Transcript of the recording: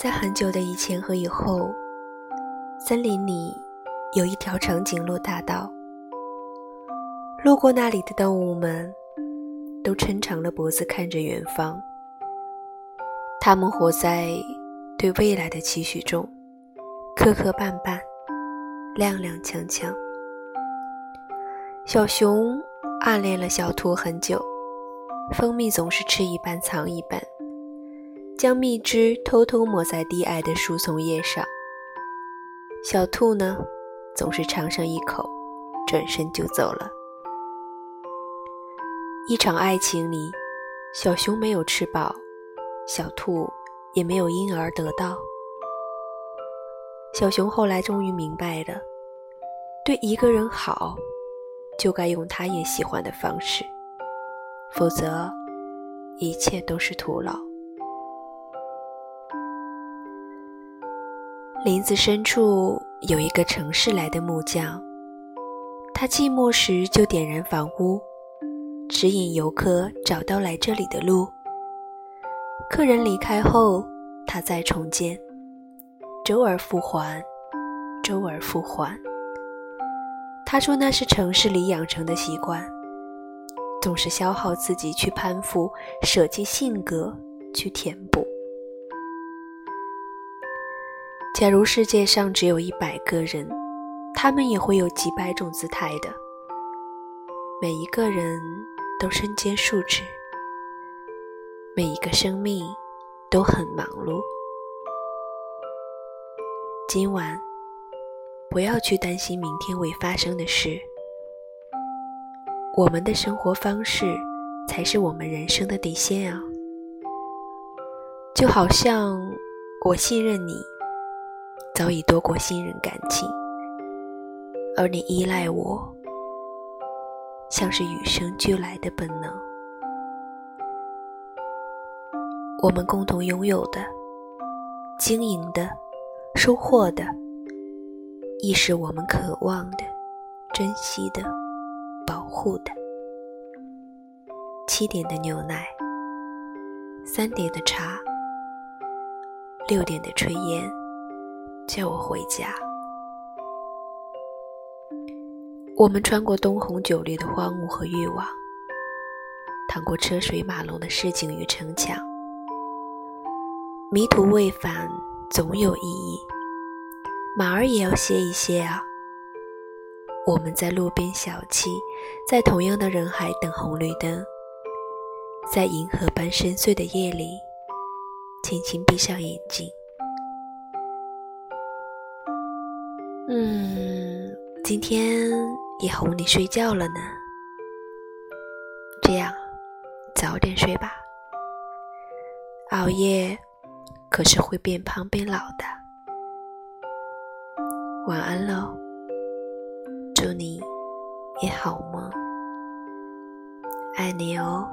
在很久的以前和以后，森林里有一条长颈鹿大道。路过那里的动物们，都抻长了脖子看着远方。它们活在对未来的期许中，磕磕绊绊，踉踉跄跄。小熊暗恋了小兔很久，蜂蜜总是吃一半藏一半，将蜜汁偷偷抹在低矮的树丛叶上。小兔呢，总是尝上一口，转身就走了。一场爱情里，小熊没有吃饱，小兔也没有因而得到。小熊后来终于明白了，对一个人好，就该用他也喜欢的方式，否则一切都是徒劳。林子深处有一个城市来的木匠，他寂寞时就点燃房屋。指引游客找到来这里的路。客人离开后，他再重建，周而复还，周而复还。他说那是城市里养成的习惯，总是消耗自己去攀附，舍弃性格去填补。假如世界上只有一百个人，他们也会有几百种姿态的，每一个人。都身兼数职，每一个生命都很忙碌。今晚不要去担心明天未发生的事，我们的生活方式才是我们人生的底线啊！就好像我信任你，早已多过信任感情，而你依赖我。像是与生俱来的本能，我们共同拥有的、经营的、收获的，亦是我们渴望的、珍惜的、保护的。七点的牛奶，三点的茶，六点的炊烟，叫我回家。我们穿过灯红酒绿的荒芜和欲望，趟过车水马龙的市井与城墙，迷途未返总有意义。马儿也要歇一歇啊。我们在路边小憩，在同样的人海等红绿灯，在银河般深邃的夜里，轻轻闭上眼睛。嗯，今天。也哄你睡觉了呢，这样早点睡吧。熬夜可是会变胖变老的。晚安喽，祝你也好梦，爱你哦。